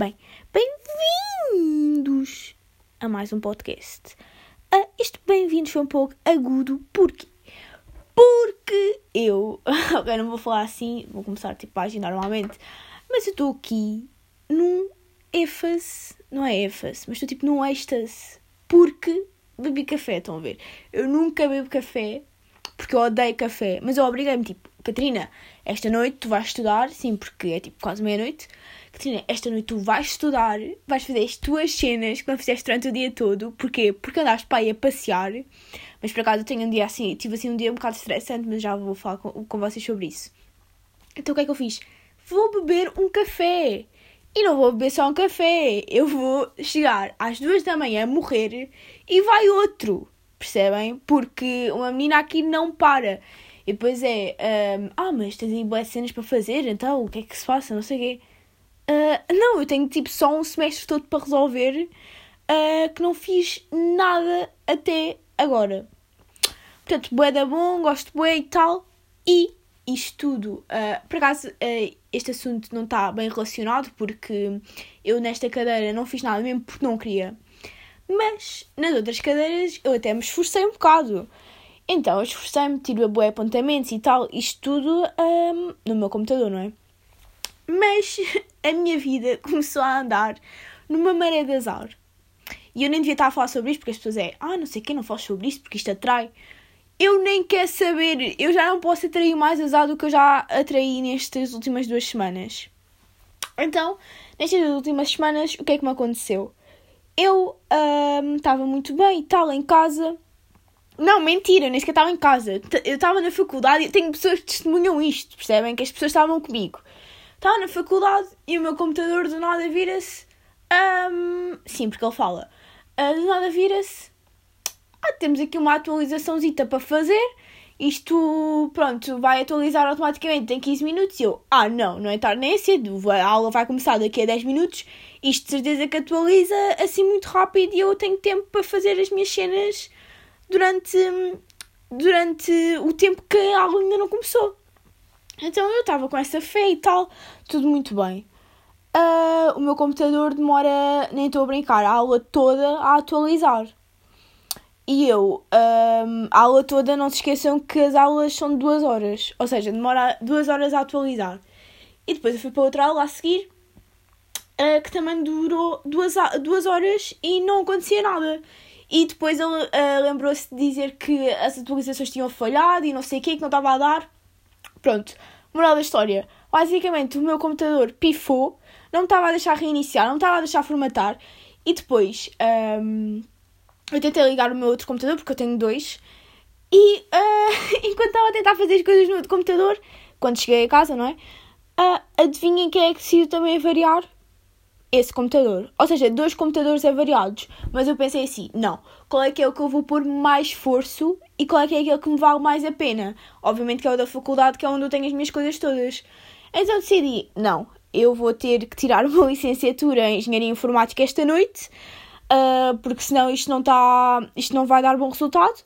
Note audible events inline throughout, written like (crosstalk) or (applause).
Bem, bem-vindos a mais um podcast. Uh, este bem-vindos foi um pouco agudo, porquê? Porque eu, (laughs) agora não vou falar assim, vou começar tipo a normalmente, mas eu estou aqui num êfase, não é êfase, mas estou tipo num êxtase, porque bebi café, estão a ver? Eu nunca bebo café, porque eu odeio café, mas eu obriguei-me tipo, Catarina, esta noite tu vais estudar, sim, porque é tipo quase meia-noite. Catarina, esta noite tu vais estudar, vais fazer as tuas cenas que não fizeste durante o dia todo. Porquê? Porque andaste para ir a passear. Mas por acaso eu tenho um dia assim, tive assim um dia um bocado estressante, mas já vou falar com, com vocês sobre isso. Então o que é que eu fiz? Vou beber um café. E não vou beber só um café. Eu vou chegar às duas da manhã, morrer e vai outro. Percebem? Porque uma menina aqui não para. E depois é, um, ah, mas tens aí boas cenas para fazer, então o que é que se passa? Não sei o quê. Uh, não, eu tenho tipo só um semestre todo para resolver uh, que não fiz nada até agora. Portanto, bué da bom, gosto bué e tal. E isto tudo, uh, por acaso, este assunto não está bem relacionado porque eu nesta cadeira não fiz nada mesmo porque não queria. Mas nas outras cadeiras eu até me esforcei um bocado. Então eu esforcei-me, tiro a boa apontamentos e tal, isto tudo um, no meu computador, não é? Mas (laughs) a minha vida (laughs) começou a andar numa maré de azar. E eu nem devia estar a falar sobre isto porque as pessoas é, ah, não sei quem, não falo sobre isto porque isto atrai. Eu nem quero saber, eu já não posso atrair mais azar do que eu já atraí nestas últimas duas semanas. Então, nestas últimas semanas, o que é que me aconteceu? Eu estava muito bem e tal em casa não, mentira, nem sequer estava em casa. Eu estava na faculdade e tenho pessoas que testemunham isto, percebem? Que as pessoas estavam comigo. Estava na faculdade e o meu computador do nada vira-se. Um, sim, porque ele fala. Uh, do nada vira-se. Ah, temos aqui uma atualizaçãozita para fazer. Isto, pronto, vai atualizar automaticamente tem 15 minutos. E eu, ah, não, não é tarde nem é cedo. A aula vai começar daqui a 10 minutos. Isto de certeza que atualiza assim muito rápido e eu tenho tempo para fazer as minhas cenas durante, durante o tempo que a aula ainda não começou. Então eu estava com essa fé e tal, tudo muito bem. Uh, o meu computador demora, nem estou a brincar, a aula toda a atualizar. E eu, um, a aula toda, não se esqueçam que as aulas são de duas horas, ou seja, demora duas horas a atualizar. E depois eu fui para outra aula a seguir, uh, que também durou duas, duas horas e não acontecia nada. E depois ele uh, lembrou-se de dizer que as atualizações tinham falhado e não sei o que, que não estava a dar. Pronto, moral da história. Basicamente, o meu computador pifou, não me estava a deixar reiniciar, não me estava a deixar formatar. E depois, um, eu tentei ligar o meu outro computador, porque eu tenho dois. E uh, (laughs) enquanto estava a tentar fazer as coisas no outro computador, quando cheguei a casa, não é? Uh, adivinhem quem é que decidiu também variar? esse computador. Ou seja, dois computadores avariados. Mas eu pensei assim, não, qual é que é o que eu vou pôr mais esforço e qual é que é aquele que me vale mais a pena? Obviamente que é o da faculdade, que é onde eu tenho as minhas coisas todas. Então decidi, não, eu vou ter que tirar uma (laughs) licenciatura em Engenharia Informática esta noite, uh, porque senão isto não, tá, isto não vai dar bom resultado.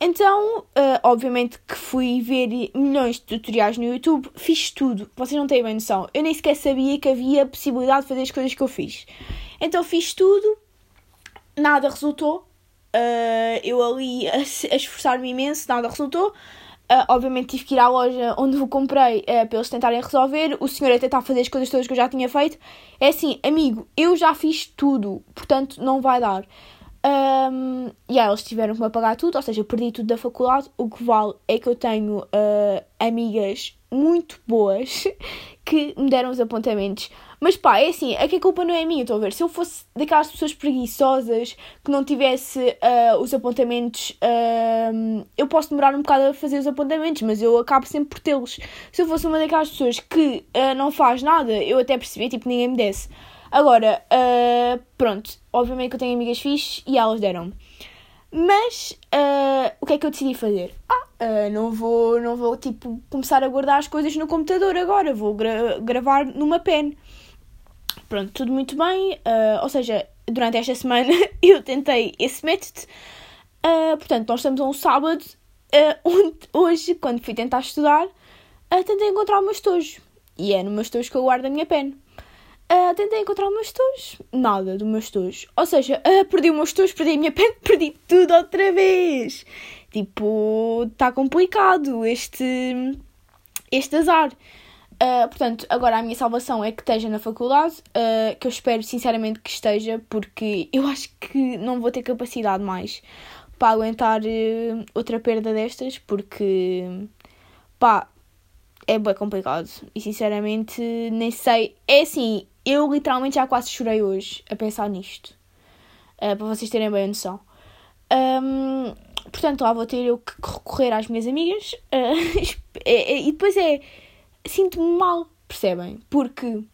Então, uh, obviamente que fui ver milhões de tutoriais no YouTube, fiz tudo, vocês não têm bem noção. Eu nem sequer sabia que havia possibilidade de fazer as coisas que eu fiz. Então fiz tudo, nada resultou. Uh, eu ali a, a esforçar-me imenso, nada resultou. Uh, obviamente tive que ir à loja onde o comprei uh, para eles tentarem resolver. O senhor a tentar fazer as coisas todas que eu já tinha feito. É assim, amigo, eu já fiz tudo, portanto não vai dar. Um, e aí eles tiveram que me apagar tudo, ou seja, eu perdi tudo da faculdade. O que vale é que eu tenho uh, amigas muito boas (laughs) que me deram os apontamentos. Mas pá, é assim, é que a culpa não é minha, estou a ver. Se eu fosse daquelas pessoas preguiçosas que não tivesse uh, os apontamentos, uh, eu posso demorar um bocado a fazer os apontamentos, mas eu acabo sempre por tê-los. Se eu fosse uma daquelas pessoas que uh, não faz nada, eu até percebi, tipo, ninguém me desse. Agora, uh, pronto, obviamente que eu tenho amigas fixes e elas deram-me. Mas uh, o que é que eu decidi fazer? Ah, uh, não vou, não vou tipo começar a guardar as coisas no computador agora, vou gra gravar numa pen. Pronto, tudo muito bem. Uh, ou seja, durante esta semana (laughs) eu tentei esse método. portanto, nós estamos a um sábado (laughs) onde hoje, quando fui tentar estudar, tentei encontrar o meu estojo. E é no meu estojo que eu guardo a minha pen. Uh, tentei encontrar os meus tojos. Nada dos meus tojos. Ou seja, uh, perdi os meus tojos, perdi a minha pena, (laughs) perdi tudo outra vez. Tipo, está complicado este, este azar. Uh, portanto, agora a minha salvação é que esteja na faculdade, uh, que eu espero sinceramente que esteja, porque eu acho que não vou ter capacidade mais para aguentar uh, outra perda destas, porque pá, é bem complicado. E sinceramente nem sei. É assim, eu literalmente já quase chorei hoje a pensar nisto. Para vocês terem bem a noção. Um, portanto, lá vou ter eu que recorrer às minhas amigas. (laughs) E depois é. Sinto-me mal, percebem? Porque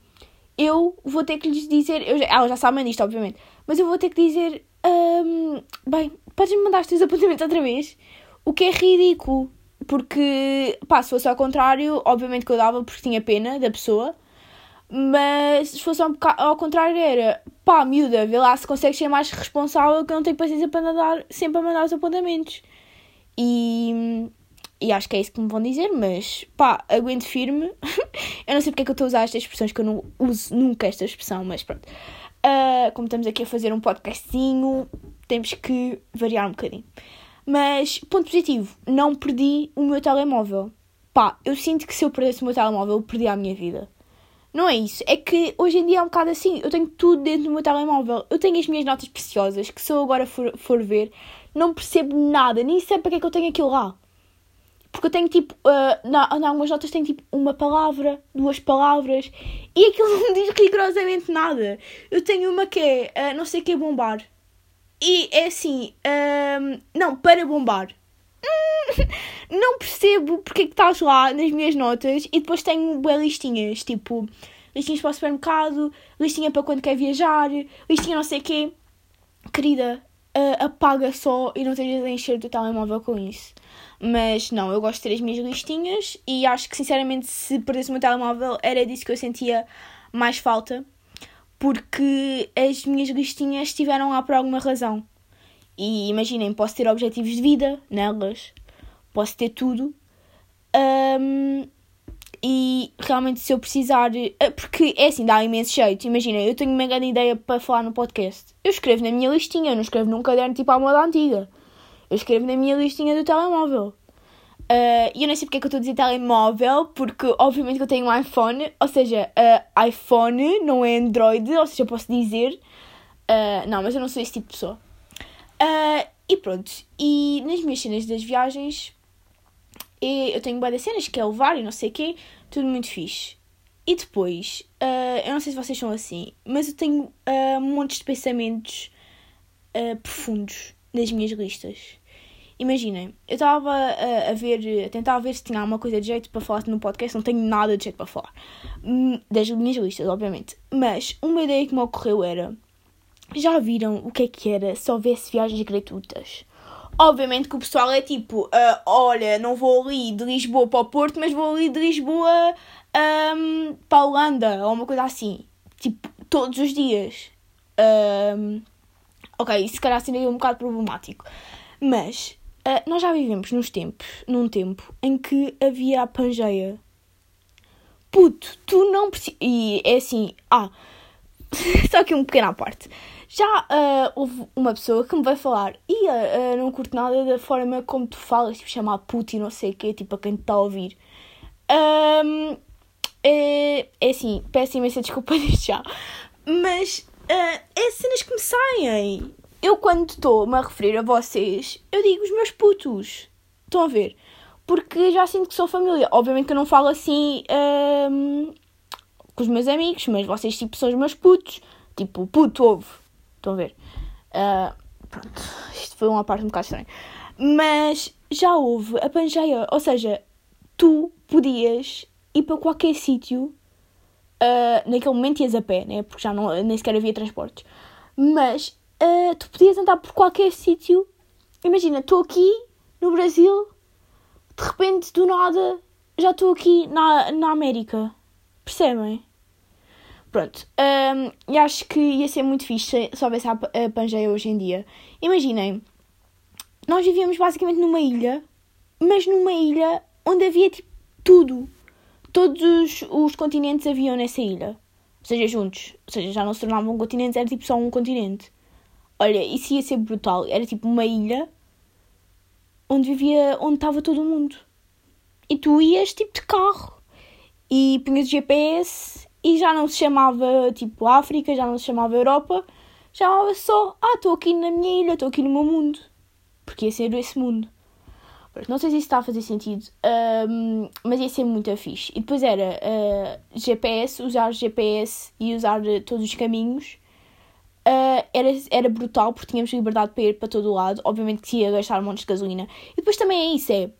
eu vou ter que lhes dizer. Eu já, elas já sabem disto, obviamente. Mas eu vou ter que dizer. Um, bem, podes-me mandar os teus (laughs) apontamentos outra vez? O que é ridículo. Porque, pá, se fosse ao contrário, obviamente que eu dava porque tinha pena da pessoa. Mas se fosse ao contrário, era pá, miúda, vê lá se consegues ser mais responsável que eu não tenho paciência para nadar, sempre a mandar os apontamentos. E, e acho que é isso que me vão dizer, mas pá, aguento firme. (laughs) eu não sei porque é que eu estou a usar estas expressões, que eu não uso nunca esta expressão, mas pronto. Uh, como estamos aqui a fazer um podcastinho, temos que variar um bocadinho. Mas, ponto positivo, não perdi o meu telemóvel. Pá, eu sinto que se eu perdesse o meu telemóvel, eu perdi a minha vida. Não é isso. É que hoje em dia é um bocado assim. Eu tenho tudo dentro do meu telemóvel. Eu tenho as minhas notas preciosas que se eu agora for, for ver, não percebo nada. Nem sei para que é que eu tenho aquilo lá. Porque eu tenho tipo. Uh, na, na algumas notas tenho tipo uma palavra, duas palavras. E aquilo (laughs) não diz rigorosamente nada. Eu tenho uma que é. Uh, não sei o que é bombar. E é assim. Uh, não, para bombar. (laughs) não percebo porque é que estás lá nas minhas notas e depois tenho boas listinhas, tipo, listinhas para o supermercado, listinha para quando quer viajar, listinha não sei o quê. Querida, uh, apaga só e não tenhas a encher o teu telemóvel com isso. Mas não, eu gosto de ter as minhas listinhas e acho que sinceramente se perdesse o meu telemóvel era disso que eu sentia mais falta. Porque as minhas listinhas estiveram lá por alguma razão. E imaginem, posso ter objetivos de vida nelas, posso ter tudo. Um, e realmente, se eu precisar. Eh, porque é assim, dá imenso jeito. Imagina, eu tenho uma grande ideia para falar no podcast. Eu escrevo na minha listinha, eu não escrevo num caderno tipo à moda antiga. Eu escrevo na minha listinha do telemóvel. Uh, e eu nem sei porque é que eu estou a dizer telemóvel, porque obviamente que eu tenho um iPhone, ou seja, uh, iPhone não é Android, ou seja, eu posso dizer. Uh, não, mas eu não sou esse tipo de pessoa. Uh, e pronto, e nas minhas cenas das viagens, eu tenho várias cenas que é levar e não sei o quê, tudo muito fixe. E depois, uh, eu não sei se vocês são assim, mas eu tenho uh, montes de pensamentos uh, profundos nas minhas listas. Imaginem, eu estava a, a, ver, a tentar ver se tinha alguma coisa de jeito para falar no podcast, não tenho nada de jeito para falar. Hum, das minhas listas, obviamente. Mas uma ideia que me ocorreu era já viram o que é que era se houvesse viagens gratuitas? Obviamente que o pessoal é tipo, uh, olha, não vou ali de Lisboa para o Porto, mas vou ali de Lisboa um, para a Holanda, ou uma coisa assim. Tipo, todos os dias. Um, ok, isso se calhar seria um bocado problemático. Mas uh, nós já vivemos nos tempos, num tempo em que havia a Pangeia. Puto, tu não precisas. E é assim, ah, (laughs) só que um pequeno à parte. Já uh, houve uma pessoa que me vai falar e uh, não curto nada da forma como tu falas, tipo, chamar puto e não sei o quê, tipo, a quem está a ouvir. Um, é, é assim, peço imensa desculpa (laughs) desde já. Mas uh, é cenas que me saem. Eu, quando estou-me a referir a vocês, eu digo os meus putos. Estão a ver? Porque já sinto que sou família. Obviamente que eu não falo assim um, com os meus amigos, mas vocês, tipo, são os meus putos. Tipo, puto, ouve Estão a ver? Uh, pronto, isto foi uma parte um bocado estranha. Mas já houve a Pangeia, ou seja, tu podias ir para qualquer sítio, uh, naquele momento ias a pé, né? porque já não, nem sequer havia transportes, mas uh, tu podias andar por qualquer sítio. Imagina, estou aqui no Brasil, de repente, do nada, já estou aqui na, na América. Percebem? Pronto, um, e acho que ia ser muito fixe se houvesse a Pangeia hoje em dia. Imaginem, nós vivíamos basicamente numa ilha, mas numa ilha onde havia tipo tudo. Todos os, os continentes haviam nessa ilha. Ou seja, juntos. Ou seja, já não se tornavam continentes, era tipo só um continente. Olha, isso ia ser brutal. Era tipo uma ilha onde vivia, onde estava todo mundo. E tu ias tipo de carro e punhas GPS e já não se chamava tipo África, já não se chamava Europa, chamava só, ah, estou aqui na minha ilha, estou aqui no meu mundo. Porque ia ser esse mundo. Não sei se isso está a fazer sentido, um, mas ia ser muito fixe. E depois era uh, GPS, usar GPS e usar todos os caminhos. Uh, era, era brutal porque tínhamos liberdade para ir para todo o lado. Obviamente que ia gastar montes de gasolina. E depois também é isso: é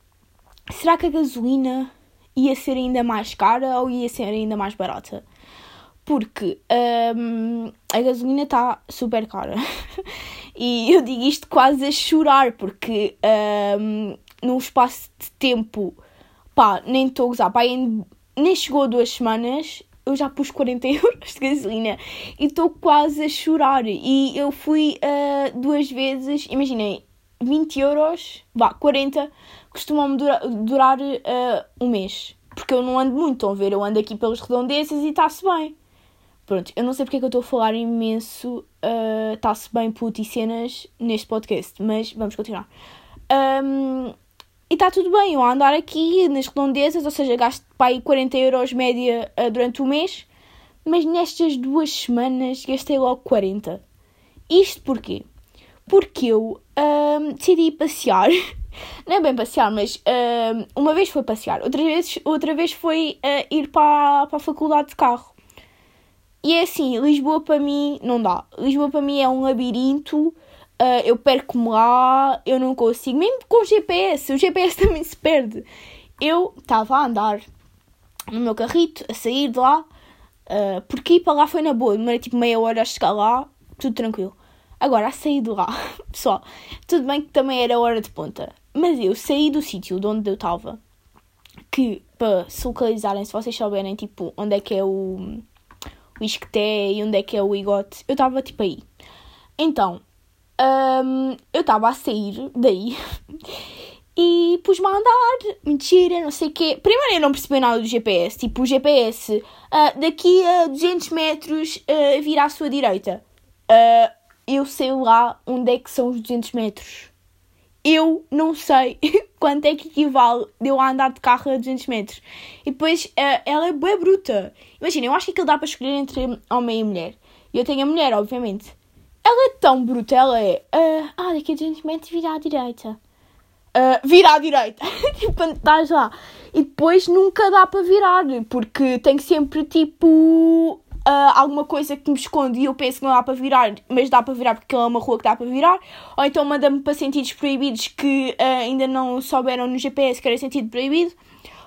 será que a gasolina ia ser ainda mais cara ou ia ser ainda mais barata? Porque um, a gasolina está super cara. (laughs) e eu digo isto quase a chorar, porque um, num espaço de tempo, pá, nem estou a usar, pá, nem chegou a duas semanas, eu já pus 40 (laughs) euros de gasolina e estou quase a chorar. E eu fui uh, duas vezes, imaginei, 20 euros, vá, 40, costumam durar, durar uh, um mês. Porque eu não ando muito, estão a ver? Eu ando aqui pelos redondezas e está-se bem. Pronto, eu não sei porque é que eu estou a falar imenso está-se uh, bem puto e cenas neste podcast, mas vamos continuar. Um, e está tudo bem, eu a andar aqui nas redondezas, ou seja, gasto para aí 40 euros média uh, durante o mês, mas nestas duas semanas gastei logo 40. Isto porquê? Porque eu um, decidi passear. (laughs) Não é bem passear, mas um, uma vez foi passear, outra vez, outra vez foi uh, ir para, para a faculdade de carro. E é assim, Lisboa para mim não dá. Lisboa para mim é um labirinto, uh, eu perco-me lá, eu não consigo, mesmo com o GPS, o GPS (laughs) também se perde. Eu estava a andar no meu carrito, a sair de lá, uh, porque ir para lá foi na boa, demorei tipo meia hora a chegar lá, tudo tranquilo. Agora, a sair de lá, (laughs) pessoal, tudo bem que também era hora de ponta, mas eu saí do sítio de onde eu estava, que para se localizarem, se vocês souberem, tipo, onde é que é o o Isqueté e onde é que é o Igote. Eu estava tipo aí. Então, um, eu estava a sair daí (laughs) e pus-me a andar, mentira, não sei o quê. Primeiro eu não percebi nada do GPS. Tipo, o GPS, uh, daqui a 200 metros, uh, vira à sua direita. Uh, eu sei lá onde é que são os 200 metros. Eu não sei (laughs) quanto é que equivale de eu andar de carro a 200 metros. E depois, ela é bem bruta. Imagina, eu acho que aquilo dá para escolher entre homem e mulher. Eu tenho a mulher, obviamente. Ela é tão bruta, ela é. Uh, ah, daqui a 200 metros vira à direita. Uh, vira à direita. (laughs) tipo, quando estás lá. E depois nunca dá para virar, porque tem sempre tipo uh, alguma coisa que me esconde e eu penso que não dá para virar, mas dá para virar porque é uma rua que dá para virar, ou então manda-me para sentidos proibidos que uh, ainda não souberam no GPS que era sentido proibido.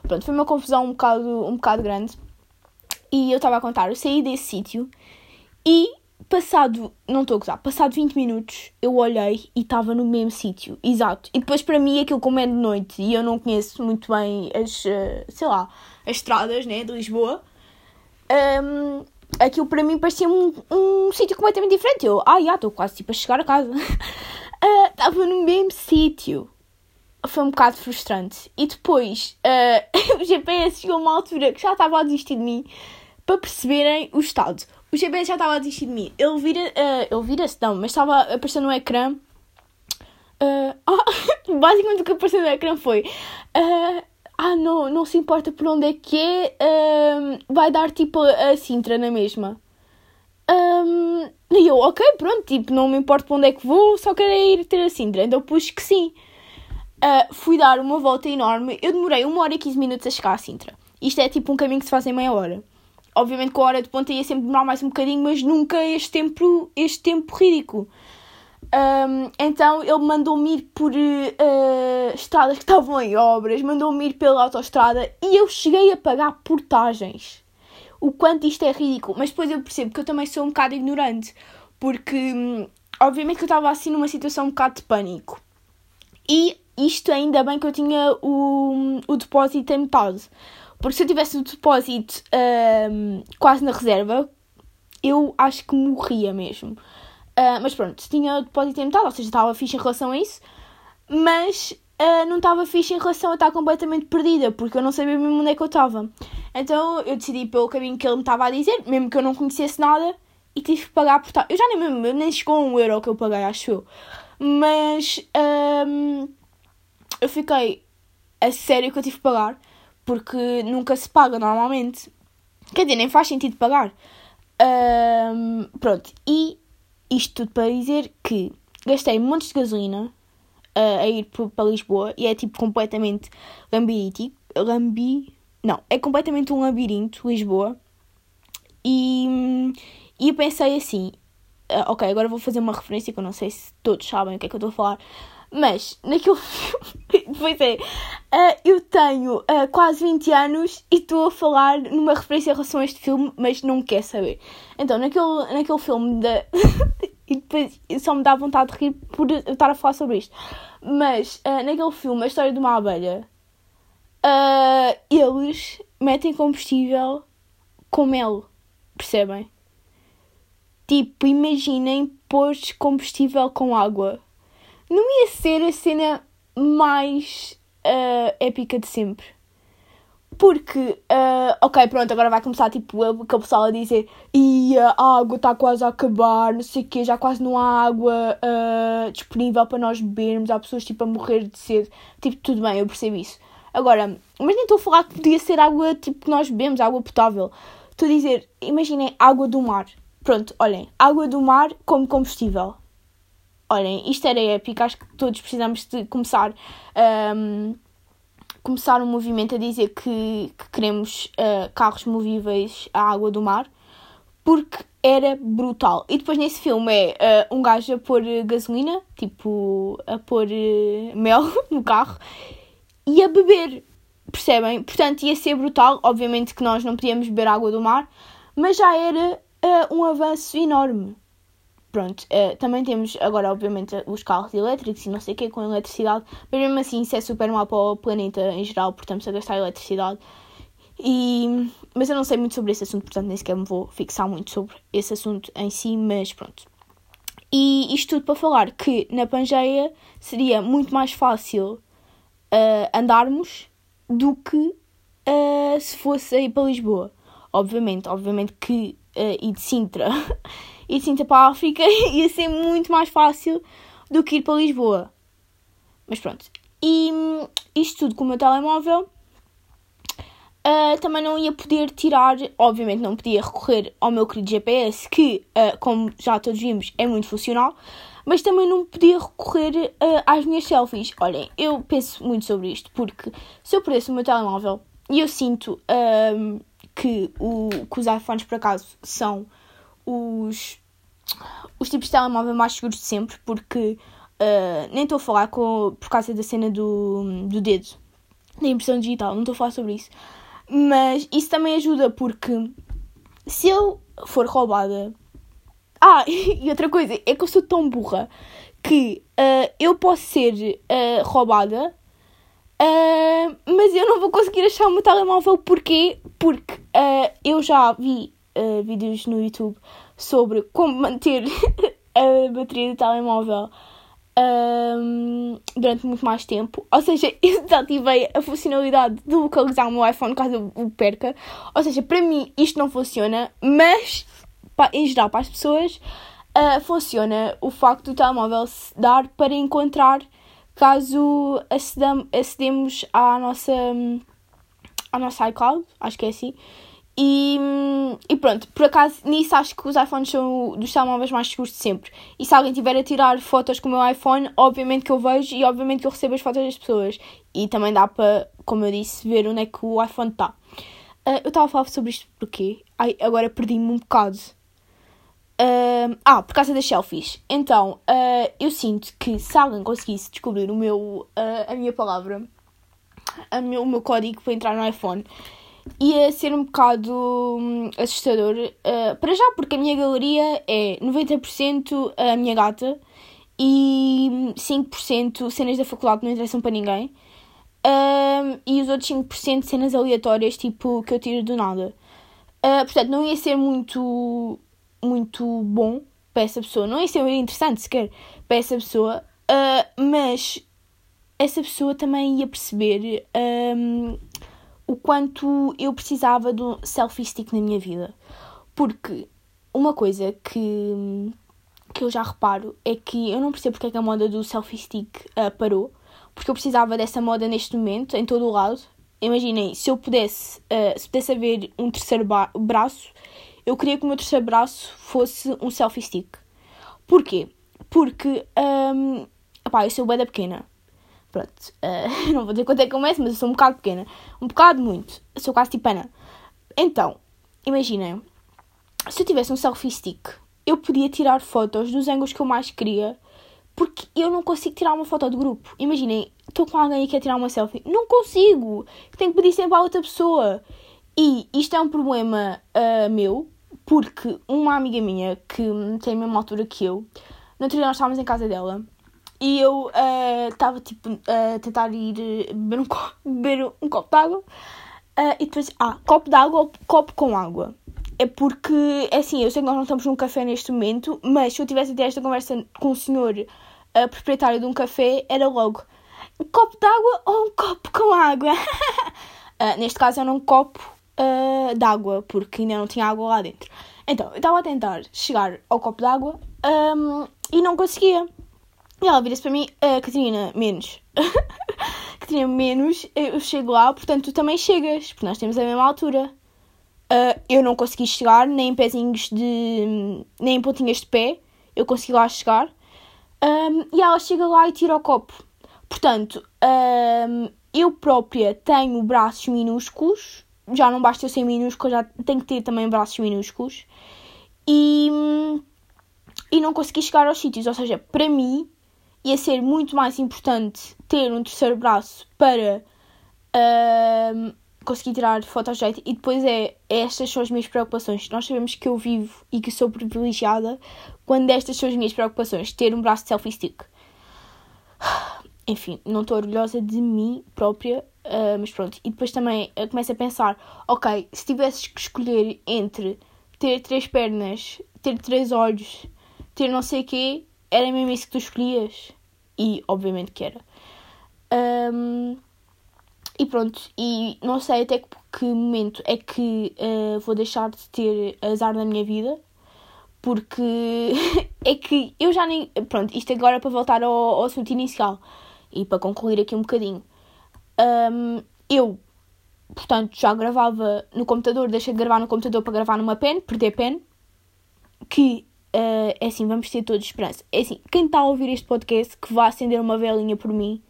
Pronto, foi uma confusão um bocado, um bocado grande. E eu estava a contar, eu saí desse sítio e passado, não estou a gozar, passado 20 minutos eu olhei e estava no mesmo sítio, exato. E depois para mim aquilo como é de noite e eu não conheço muito bem as, uh, sei lá, as estradas, né, de Lisboa, um, aquilo para mim parecia um, um sítio completamente diferente. Eu, ah, já, estou quase tipo a chegar a casa. (laughs) Estava uh, no mesmo sítio. Foi um bocado frustrante. E depois uh, (laughs) o GPS chegou a uma altura que já estava a desistir de mim para perceberem o estado. O GPS já estava a desistir de mim. Ele vira, uh, ele vira-se, não, mas estava a aparecer no ecrã. Uh, (laughs) oh, basicamente o que apareceu no ecrã foi. Uh, ah, não, não se importa por onde é que é, um, vai dar tipo a Sintra na mesma. Um, e eu, ok, pronto, tipo, não me importa por onde é que vou, só quero ir ter a Sintra. Então pus que sim. Uh, fui dar uma volta enorme. Eu demorei uma hora e 15 minutos a chegar à Sintra. Isto é tipo um caminho que se faz em meia hora. Obviamente com a hora de ponta ia sempre demorar mais um bocadinho, mas nunca este tempo, este tempo ridículo. Um, então ele mandou-me ir por uh, estradas que estavam em obras, mandou-me ir pela autoestrada e eu cheguei a pagar portagens. O quanto isto é ridículo. Mas depois eu percebo que eu também sou um bocado ignorante, porque um, obviamente que eu estava assim numa situação um bocado de pânico. E isto ainda bem que eu tinha o, o depósito em metade. Porque se eu tivesse o depósito um, quase na reserva, eu acho que morria mesmo. Uh, mas pronto, tinha depósito em metade, ou seja, estava fixe em relação a isso. Mas uh, não estava fixe em relação a estar completamente perdida, porque eu não sabia mesmo onde é que eu estava. Então eu decidi pelo caminho que ele me estava a dizer, mesmo que eu não conhecesse nada, e tive que pagar por tal. Eu já nem me nem chegou a um euro que eu paguei, acho eu. Mas um, eu fiquei a sério que eu tive que pagar, porque nunca se paga normalmente. Quer dizer, nem faz sentido pagar. Um, pronto, e isto tudo para dizer que gastei montes de gasolina uh, a ir para Lisboa e é tipo completamente labirinto. Lambi. Não, é completamente um labirinto, Lisboa. E, e eu pensei assim: uh, ok, agora vou fazer uma referência que eu não sei se todos sabem o que é que eu estou a falar. Mas naquele (laughs) filme, pois é, uh, eu tenho uh, quase 20 anos e estou a falar numa referência em relação a este filme, mas não quer saber. Então, naquele, naquele filme da. (laughs) e depois só me dá vontade de rir por eu estar a falar sobre isto. Mas uh, naquele filme, A História de uma Abelha, eles metem combustível com mel, percebem? Tipo, imaginem pôr combustível com água não ia ser a cena mais uh, épica de sempre. Porque, uh, ok, pronto, agora vai começar tipo aquele pessoal a dizer e a água está quase a acabar, não sei o quê, já quase não há água uh, disponível para nós bebermos, há pessoas tipo a morrer de sede. Tipo, tudo bem, eu percebo isso. Agora, mas nem estou a falar que podia ser água tipo que nós bebemos, água potável. Estou a dizer, imaginem água do mar. Pronto, olhem, água do mar como combustível olhem, isto era épico, acho que todos precisamos de começar, um, começar um movimento a dizer que, que queremos uh, carros movíveis à água do mar, porque era brutal. E depois nesse filme é uh, um gajo a pôr gasolina, tipo, a pôr uh, mel (laughs) no carro e a beber, percebem? Portanto, ia ser brutal. Obviamente que nós não podíamos beber água do mar, mas já era um avanço enorme. Pronto, uh, também temos agora, obviamente, os carros elétricos e não sei o que com eletricidade, mas mesmo assim isso é super mal para o planeta em geral, porque estamos a gastar eletricidade. E, mas eu não sei muito sobre esse assunto, portanto nem sequer me vou fixar muito sobre esse assunto em si, mas pronto. E isto tudo para falar que na Pangeia seria muito mais fácil uh, andarmos do que uh, se fosse ir para Lisboa. Obviamente, obviamente que uh, e de Sintra (laughs) e Sintra para a África (laughs) ia ser muito mais fácil do que ir para Lisboa. Mas pronto. E hum, isto tudo com o meu telemóvel. Uh, também não ia poder tirar, obviamente não podia recorrer ao meu querido GPS, que, uh, como já todos vimos, é muito funcional, mas também não podia recorrer uh, às minhas selfies. Olhem, eu penso muito sobre isto, porque se eu perdesse o meu telemóvel e eu sinto que, o, que os iPhones, por acaso, são os, os tipos de telemóvel mais seguros de sempre, porque uh, nem estou a falar com, por causa da cena do, do dedo, da impressão digital, não estou a falar sobre isso. Mas isso também ajuda porque se eu for roubada. Ah, (laughs) e outra coisa, é que eu sou tão burra que uh, eu posso ser uh, roubada, uh, mas eu não vou conseguir achar o meu telemóvel. Porquê? Porque eu já vi uh, vídeos no YouTube sobre como manter (laughs) a bateria do telemóvel um, durante muito mais tempo. Ou seja, (laughs) eu desativei a funcionalidade de localizar o meu iPhone caso eu o perca. Ou seja, para mim isto não funciona, mas em geral para as pessoas uh, funciona o facto do telemóvel se dar para encontrar caso acedam, acedemos à nossa, à nossa iCloud, acho que é assim. E, e pronto, por acaso nisso acho que os iPhones são dos telemóveis mais seguros de sempre. E se alguém tiver a tirar fotos com o meu iPhone, obviamente que eu vejo e obviamente que eu recebo as fotos das pessoas. E também dá para, como eu disse, ver onde é que o iPhone está. Uh, eu estava a falar sobre isto porque Ai, agora perdi-me um bocado. Uh, ah, por causa das selfies. Então, uh, eu sinto que se alguém conseguisse descobrir o meu, a minha palavra, a meu, o meu código para entrar no iPhone ia ser um bocado hum, assustador. Uh, para já, porque a minha galeria é 90% a minha gata e 5% cenas da faculdade que não interessam para ninguém. Uh, e os outros 5% cenas aleatórias, tipo, que eu tiro do nada. Uh, portanto, não ia ser muito, muito bom para essa pessoa. Não ia ser interessante sequer para essa pessoa. Uh, mas essa pessoa também ia perceber o quanto eu precisava de um selfie stick na minha vida. Porque uma coisa que, que eu já reparo é que eu não percebo porque é que a moda do selfie stick uh, parou. Porque eu precisava dessa moda neste momento, em todo o lado. Imaginem, se eu pudesse, uh, se pudesse haver um terceiro braço, eu queria que o meu terceiro braço fosse um selfie stick. Porquê? Porque, um, opá, eu sou bué da pequena. Pronto, uh, (laughs) não vou dizer quanto é que eu meço, mas eu sou um bocado pequena. Um bocado muito. Eu sou quase tipo Ana. Então, imaginem, se eu tivesse um selfie stick, eu podia tirar fotos dos ângulos que eu mais queria, porque eu não consigo tirar uma foto de grupo. Imaginem, estou com alguém e quer tirar uma selfie. Não consigo! Tenho que pedir sempre à outra pessoa. E isto é um problema uh, meu, porque uma amiga minha que tem a mesma altura que eu, outro dia nós estávamos em casa dela e eu estava uh, tipo uh, a tentar ir (laughs) beber um, copo, beber um copo de água uh, e depois, ah, copo de água ou copo com água. É porque, é assim, eu sei que nós não estamos num café neste momento, mas se eu tivesse até esta conversa com o senhor uh, proprietário de um café, era logo um copo de água ou um copo com água. uh, (laughs) neste caso era um copo uh, de água, porque ainda não tinha água lá dentro. Então, eu estava a tentar chegar ao copo de água um, e não conseguia. E ela vira-se para mim, uh, Catarina, menos. (laughs) Catarina, menos, eu chego lá, portanto tu também chegas, porque nós temos a mesma altura. Uh, eu não consegui chegar, nem em pezinhos de. nem em pontinhas de pé, eu consegui lá chegar. Um, e ela chega lá e tira o copo. Portanto, um, eu própria tenho braços minúsculos, já não basta eu ser minúsculo, já tenho que ter também braços minúsculos. E, e não consegui chegar aos sítios, ou seja, para mim ia ser muito mais importante ter um terceiro braço para. Conseguir tirar fotos de jeito e depois é estas são as minhas preocupações. Nós sabemos que eu vivo e que sou privilegiada quando estas são as minhas preocupações, ter um braço de selfie stick. (sighs) Enfim, não estou orgulhosa de mim própria, uh, mas pronto. E depois também uh, começo a pensar: ok, se tivesses que escolher entre ter três pernas, ter três olhos, ter não sei o quê, era mesmo isso que tu escolhias? E obviamente que era. Um, e pronto, e não sei até que, momento é que uh, vou deixar de ter azar na minha vida, porque (laughs) é que eu já nem. Pronto, isto agora para voltar ao, ao assunto inicial e para concluir aqui um bocadinho. Um, eu, portanto, já gravava no computador, deixei de gravar no computador para gravar numa pen, perder pen, que uh, é assim, vamos ter todos esperança. É assim, quem está a ouvir este podcast que vá acender uma velinha por mim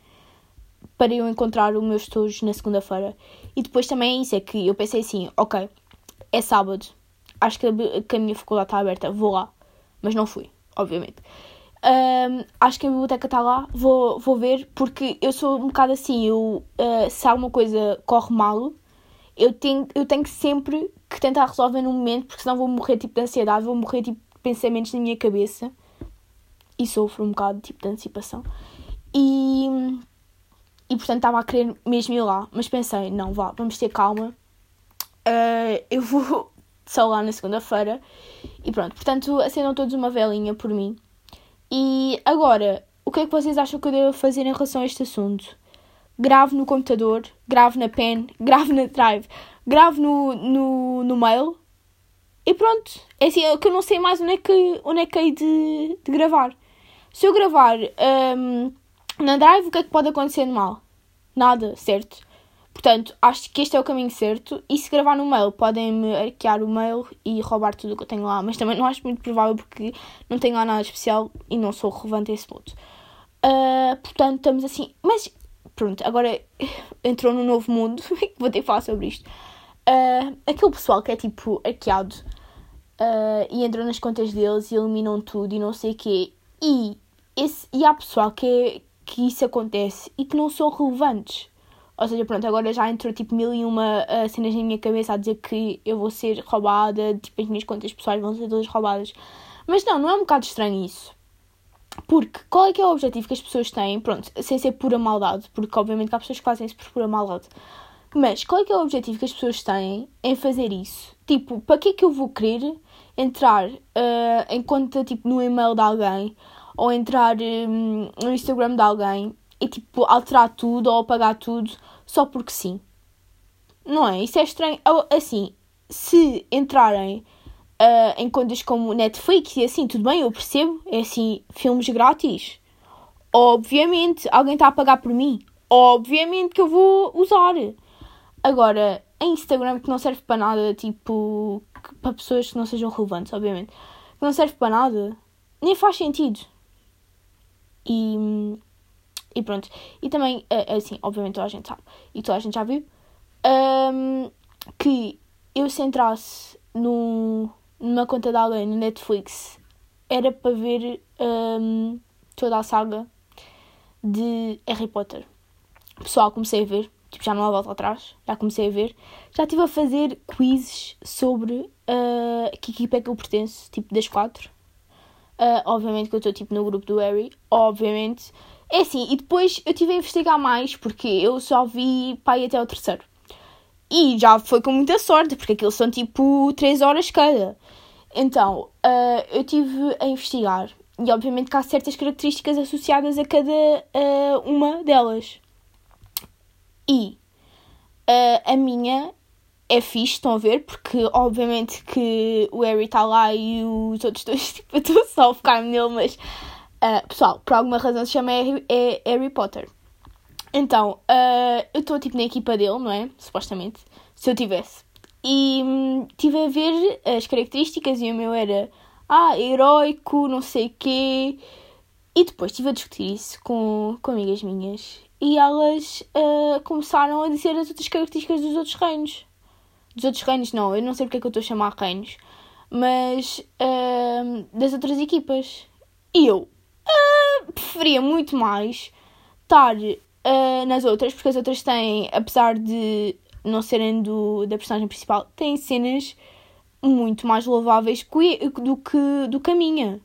para eu encontrar o meu estojo na segunda-feira. E depois também é isso, é que eu pensei assim, ok, é sábado, acho que a, minha faculdade está aberta, vou lá. Mas não fui, obviamente. Um, acho que a biblioteca está lá, vou, vou ver, porque eu sou um bocado assim, eu, uh, se alguma coisa corre mal, eu tenho, eu tenho sempre que tentar resolver no momento, porque senão vou morrer tipo de ansiedade, vou morrer tipo pensamentos na minha cabeça e sofro um bocado tipo de antecipação. E e portanto estava a querer mesmo ir lá, mas pensei, não, vá, vamos ter calma. Uh, eu vou (laughs) só lá na segunda-feira. E pronto, portanto, acendam todos uma velinha por mim. E agora, o que é que vocês acham que eu devo fazer em relação a este assunto? Grave no computador, grave na pen, (laughs) grave na drive, grave no, no, no mail. E pronto, é assim, é que eu não sei mais onde é que, onde é que hei de, de gravar. Se eu gravar um, na Drive, o que é que pode acontecer de mal? Nada, certo? Portanto, acho que este é o caminho certo. E se gravar no mail, podem-me arquear o mail e roubar tudo o que eu tenho lá. Mas também não acho muito provável porque não tenho lá nada especial e não sou relevante a esse ponto. Uh, portanto, estamos assim. Mas pronto, agora (laughs) entrou no novo mundo. (laughs) Vou ter que falar sobre isto. Uh, aquele pessoal que é tipo arqueado uh, e entram nas contas deles e eliminam tudo e não sei o quê. E, esse, e há pessoal que é, que isso acontece e que não são relevantes. Ou seja, pronto, agora já entrou tipo mil e uma uh, cenas na minha cabeça a dizer que eu vou ser roubada, tipo as minhas contas pessoais vão ser todas roubadas. Mas não, não é um bocado estranho isso. Porque qual é que é o objetivo que as pessoas têm? Pronto, sem ser pura maldade, porque obviamente há pessoas que fazem isso por pura maldade. Mas qual é que é o objetivo que as pessoas têm em fazer isso? Tipo, para que é que eu vou querer entrar uh, em conta, tipo, no e-mail de alguém ou entrar um, no Instagram de alguém e tipo alterar tudo ou apagar tudo só porque sim. Não é? Isso é estranho. Assim, se entrarem uh, em contas como Netflix e assim, tudo bem, eu percebo. É assim, filmes grátis. Obviamente, alguém está a pagar por mim. Obviamente que eu vou usar. Agora, em Instagram que não serve para nada, tipo, para pessoas que não sejam relevantes, obviamente, que não serve para nada, nem faz sentido. E, e pronto. E também, eh, assim, obviamente toda a gente sabe, e toda a gente já viu, um, que eu se entrasse numa conta de alguém no Netflix era para ver um, toda a saga de Harry Potter. Pessoal, comecei a ver, tipo, já não há volta atrás, já comecei a ver. Já estive a fazer quizzes sobre uh, que equipa é que eu pertenço, tipo, das quatro. Uh, obviamente que eu estou, tipo, no grupo do Harry, obviamente. É assim, e depois eu estive a investigar mais, porque eu só vi pai até o terceiro. E já foi com muita sorte, porque aqueles são tipo 3 horas cada. Então, uh, eu tive a investigar. E obviamente que há certas características associadas a cada uma delas. E uh, a minha é fixe, estão a ver? Porque obviamente que o Harry está lá e os outros dois, (laughs) tipo, eu estou só a focar nele, mas uh, pessoal, por alguma razão se chama Harry, é Harry Potter. Então, uh, eu estou tipo na equipa dele, não é? Supostamente. Se eu tivesse. E hum, tive a ver as características e o meu era ah, heróico, não sei quê. E depois estive a discutir isso com, com amigas minhas. E elas uh, começaram a dizer as outras características dos outros reinos. Dos outros reinos, não, eu não sei porque é que eu estou a chamar reinos. Mas uh, das outras equipas. E eu uh, preferia muito mais estar uh, nas outras, porque as outras têm, apesar de não serem do, da personagem principal, têm cenas muito mais louváveis do que, do que a minha.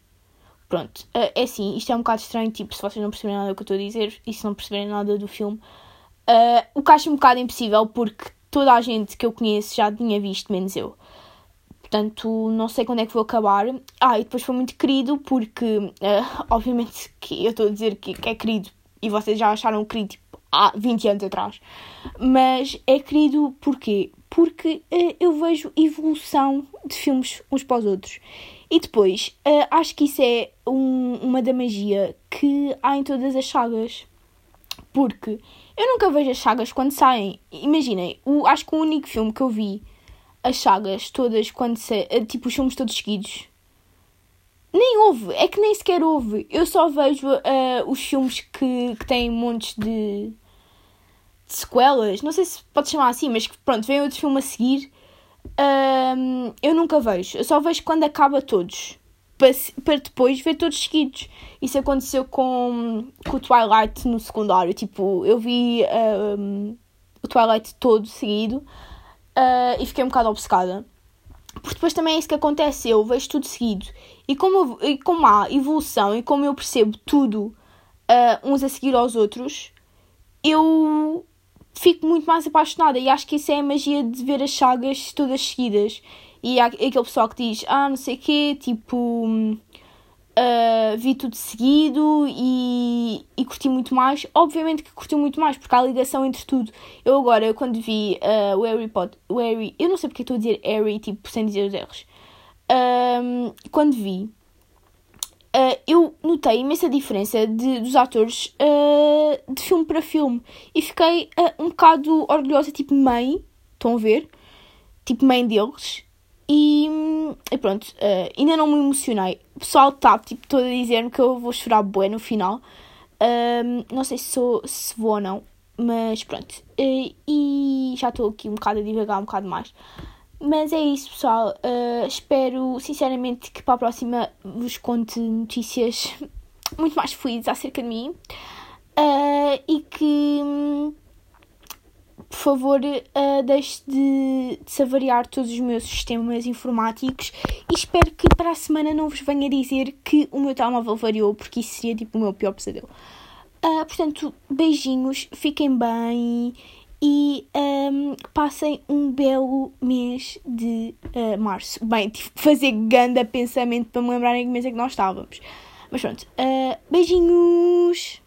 Pronto, uh, é assim, isto é um bocado estranho, tipo, se vocês não perceberem nada do que eu estou a dizer e se não perceberem nada do filme, uh, o que acho um bocado impossível porque toda a gente que eu conheço já tinha visto, menos eu. Portanto, não sei quando é que vou acabar. Ah, e depois foi muito querido porque, uh, (laughs) obviamente, que eu estou a dizer que, que é querido e vocês já acharam querido tipo, há 20 anos atrás. Mas é querido porquê? Porque uh, eu vejo evolução de filmes uns para os outros. E depois, uh, acho que isso é um, uma da magia que há em todas as sagas. Porque eu nunca vejo as sagas quando saem. Imaginem, o, acho que o único filme que eu vi as sagas todas quando se, eh, tipo os filmes todos seguidos nem houve, é que nem sequer houve. Eu só vejo uh, os filmes que, que têm montes de, de, sequelas. Não sei se pode chamar assim, mas que pronto, vem outro filme a seguir. Uh, eu nunca vejo. Eu só vejo quando acaba todos. Para, depois ver todos seguidos. Isso aconteceu com, com o Twilight no secundário. Tipo, eu vi uh, o Twilight todo seguido ah, e fiquei um bocado obcecada. Porque depois também é isso que acontece, eu vejo tudo seguido. E como, e como há evolução e como eu percebo tudo uh, uns a seguir aos outros, eu fico muito mais apaixonada. E acho que isso é a magia de ver as sagas todas seguidas. E há aquele pessoal que diz, ah, não sei o quê, tipo uh, vi tudo seguido e, e curti muito mais. Obviamente que curti muito mais, porque há ligação entre tudo. Eu agora, quando vi uh, o Harry Potter, o Harry, eu não sei porque estou a dizer Harry, tipo, sem dizer os R's. Um, quando vi, uh, eu notei imensa diferença de, dos atores uh, de filme para filme e fiquei uh, um bocado orgulhosa, tipo mãe, estão a ver? Tipo mãe deles. E, e pronto, ainda não me emocionei. O pessoal está tipo, todo a dizer-me que eu vou chorar bué no final. Uh, não sei se, sou, se vou ou não, mas pronto. E já estou aqui um bocado a divagar um bocado mais. Mas é isso, pessoal. Uh, espero sinceramente que para a próxima vos conte notícias (laughs) muito mais fluidas acerca de mim. e que por favor, uh, deixe de, de savariar todos os meus sistemas informáticos e espero que para a semana não vos venha dizer que o meu telemóvel variou, porque isso seria tipo o meu pior pesadelo. Uh, portanto, beijinhos, fiquem bem e um, passem um belo mês de uh, março. Bem, tive que fazer ganda pensamento para me lembrarem que mês é que nós estávamos. Mas pronto, uh, beijinhos!